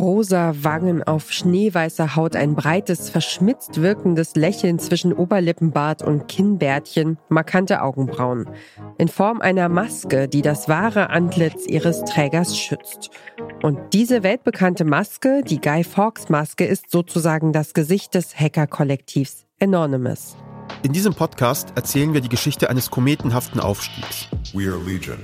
Rosa Wangen auf schneeweißer Haut, ein breites, verschmitzt wirkendes Lächeln zwischen Oberlippenbart und Kinnbärtchen, markante Augenbrauen. In Form einer Maske, die das wahre Antlitz ihres Trägers schützt. Und diese weltbekannte Maske, die Guy Fawkes Maske, ist sozusagen das Gesicht des Hacker-Kollektivs Anonymous. In diesem Podcast erzählen wir die Geschichte eines kometenhaften Aufstiegs. We are Legion.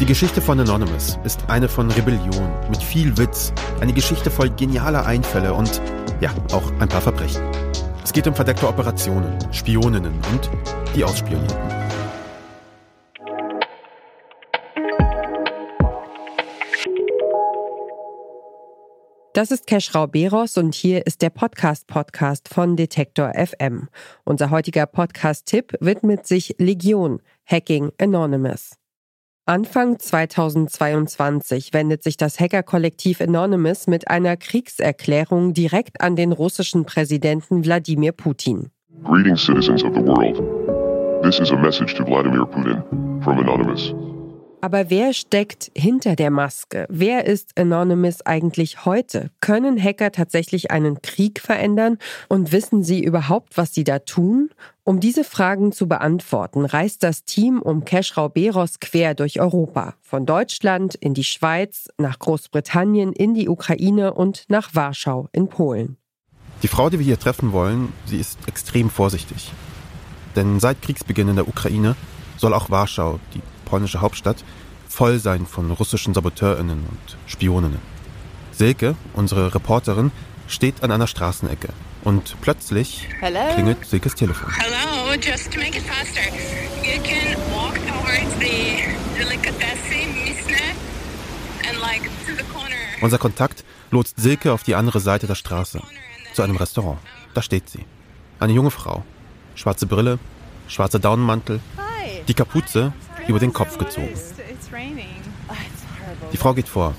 Die Geschichte von Anonymous ist eine von Rebellion, mit viel Witz, eine Geschichte voll genialer Einfälle und ja, auch ein paar Verbrechen. Es geht um verdeckte Operationen, Spioninnen und die Ausspionierten. Das ist Keschrau Beros und hier ist der Podcast-Podcast von Detektor FM. Unser heutiger Podcast-Tipp widmet sich Legion, Hacking Anonymous. Anfang 2022 wendet sich das Hackerkollektiv Anonymous mit einer Kriegserklärung direkt an den russischen Präsidenten Wladimir Putin. Greetings citizens of the world. This is a message to Vladimir Putin from Anonymous. Aber wer steckt hinter der Maske? Wer ist Anonymous eigentlich heute? Können Hacker tatsächlich einen Krieg verändern? Und wissen sie überhaupt, was sie da tun? Um diese Fragen zu beantworten, reist das Team um Keschrau Beros quer durch Europa. Von Deutschland in die Schweiz, nach Großbritannien, in die Ukraine und nach Warschau in Polen. Die Frau, die wir hier treffen wollen, sie ist extrem vorsichtig. Denn seit Kriegsbeginn in der Ukraine soll auch Warschau, die polnische Hauptstadt, voll sein von russischen SaboteurInnen und Spioninnen. Silke, unsere Reporterin, steht an einer Straßenecke und plötzlich Hello? klingelt Silkes Telefon. Hello, just to make it faster. You can walk towards the delicatessen and like to the corner. Unser Kontakt lotst Silke auf die andere Seite der Straße, zu einem Restaurant. Da steht sie. Eine junge Frau. Schwarze Brille, schwarzer Daunenmantel, die Kapuze über den Kopf gezogen. Die Frau geht vor.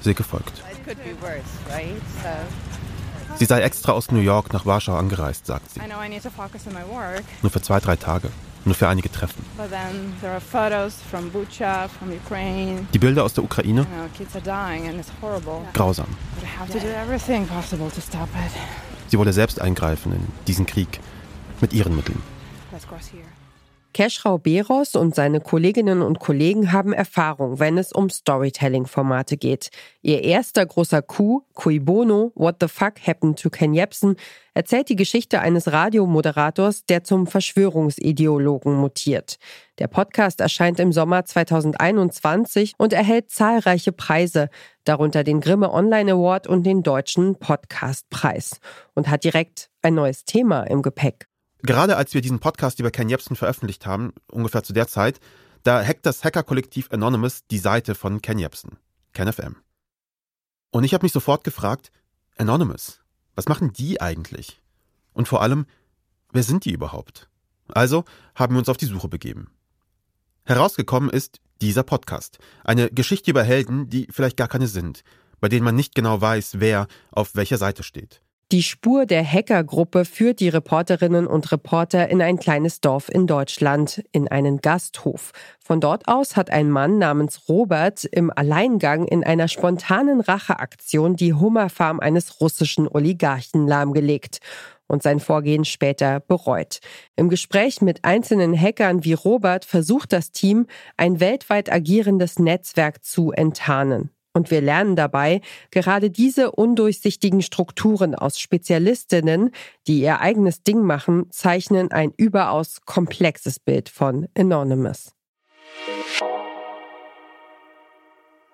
Silke folgt. Sie sei extra aus New York nach Warschau angereist, sagt sie. Nur für zwei, drei Tage. Nur für einige Treffen. Die Bilder aus der Ukraine? Grausam. Sie wolle selbst eingreifen in diesen Krieg. Mit ihren Mitteln. Keschrau Beros und seine Kolleginnen und Kollegen haben Erfahrung, wenn es um Storytelling-Formate geht. Ihr erster großer Coup, Cui Bono, What the Fuck Happened to Ken Jebsen, erzählt die Geschichte eines Radiomoderators, der zum Verschwörungsideologen mutiert. Der Podcast erscheint im Sommer 2021 und erhält zahlreiche Preise, darunter den Grimme Online Award und den Deutschen Podcastpreis und hat direkt ein neues Thema im Gepäck. Gerade als wir diesen Podcast über Ken Jebsen veröffentlicht haben, ungefähr zu der Zeit, da hackt das Hackerkollektiv Anonymous die Seite von Ken Jebsen, KenFM. Und ich habe mich sofort gefragt, Anonymous, was machen die eigentlich? Und vor allem, wer sind die überhaupt? Also haben wir uns auf die Suche begeben. Herausgekommen ist dieser Podcast, eine Geschichte über Helden, die vielleicht gar keine sind, bei denen man nicht genau weiß, wer auf welcher Seite steht. Die Spur der Hackergruppe führt die Reporterinnen und Reporter in ein kleines Dorf in Deutschland, in einen Gasthof. Von dort aus hat ein Mann namens Robert im Alleingang in einer spontanen Racheaktion die Hummerfarm eines russischen Oligarchen lahmgelegt und sein Vorgehen später bereut. Im Gespräch mit einzelnen Hackern wie Robert versucht das Team, ein weltweit agierendes Netzwerk zu enttarnen. Und wir lernen dabei, gerade diese undurchsichtigen Strukturen aus Spezialistinnen, die ihr eigenes Ding machen, zeichnen ein überaus komplexes Bild von Anonymous.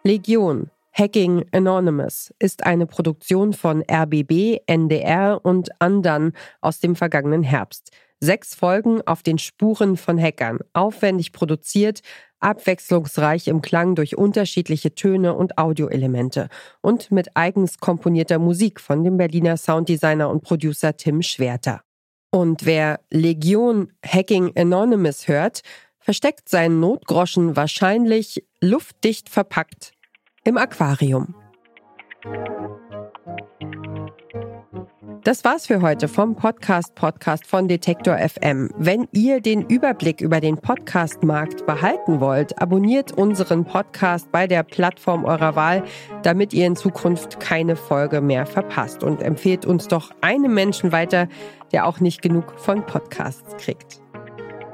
Legion Hacking Anonymous ist eine Produktion von RBB, NDR und Andan aus dem vergangenen Herbst. Sechs Folgen auf den Spuren von Hackern, aufwendig produziert, abwechslungsreich im Klang durch unterschiedliche Töne und Audioelemente und mit eigens komponierter Musik von dem Berliner Sounddesigner und Producer Tim Schwerter. Und wer Legion Hacking Anonymous hört, versteckt seinen Notgroschen wahrscheinlich luftdicht verpackt im Aquarium. Das war's für heute vom Podcast Podcast von Detektor FM. Wenn ihr den Überblick über den Podcast-Markt behalten wollt, abonniert unseren Podcast bei der Plattform eurer Wahl, damit ihr in Zukunft keine Folge mehr verpasst und empfehlt uns doch einem Menschen weiter, der auch nicht genug von Podcasts kriegt.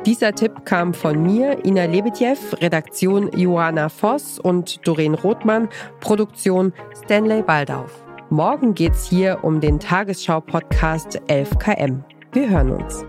Dieser Tipp kam von mir, Ina Lebedjew, Redaktion Johanna Voss und Doreen Rothmann, Produktion Stanley Baldauf. Morgen geht's hier um den Tagesschau-Podcast 11KM. Wir hören uns.